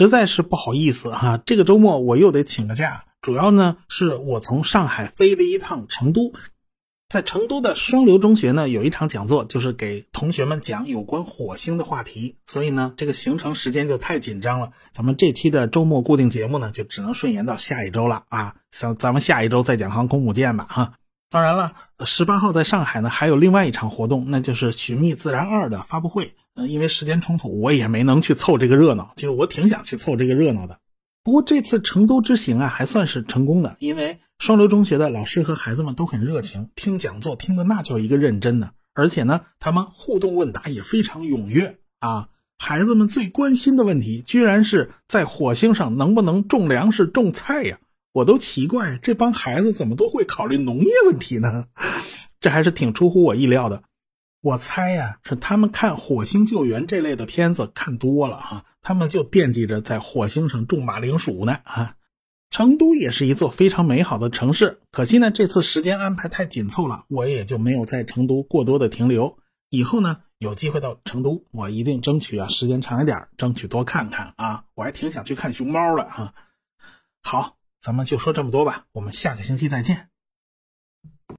实在是不好意思哈，这个周末我又得请个假，主要呢是我从上海飞了一趟成都。在成都的双流中学呢，有一场讲座，就是给同学们讲有关火星的话题，所以呢，这个行程时间就太紧张了。咱们这期的周末固定节目呢，就只能顺延到下一周了啊。咱咱们下一周再讲航空母舰吧哈。当然了，十八号在上海呢，还有另外一场活动，那就是《寻觅自然二》的发布会。嗯，因为时间冲突，我也没能去凑这个热闹。其实我挺想去凑这个热闹的。不过这次成都之行啊，还算是成功的，因为。双流中学的老师和孩子们都很热情，听讲座听的那叫一个认真呢。而且呢，他们互动问答也非常踊跃啊。孩子们最关心的问题，居然是在火星上能不能种粮食、种菜呀？我都奇怪，这帮孩子怎么都会考虑农业问题呢？这还是挺出乎我意料的。我猜呀，是他们看火星救援这类的片子看多了哈，他们就惦记着在火星上种马铃薯呢啊。成都也是一座非常美好的城市，可惜呢，这次时间安排太紧凑了，我也就没有在成都过多的停留。以后呢，有机会到成都，我一定争取啊，时间长一点，争取多看看啊，我还挺想去看熊猫的哈。好，咱们就说这么多吧，我们下个星期再见。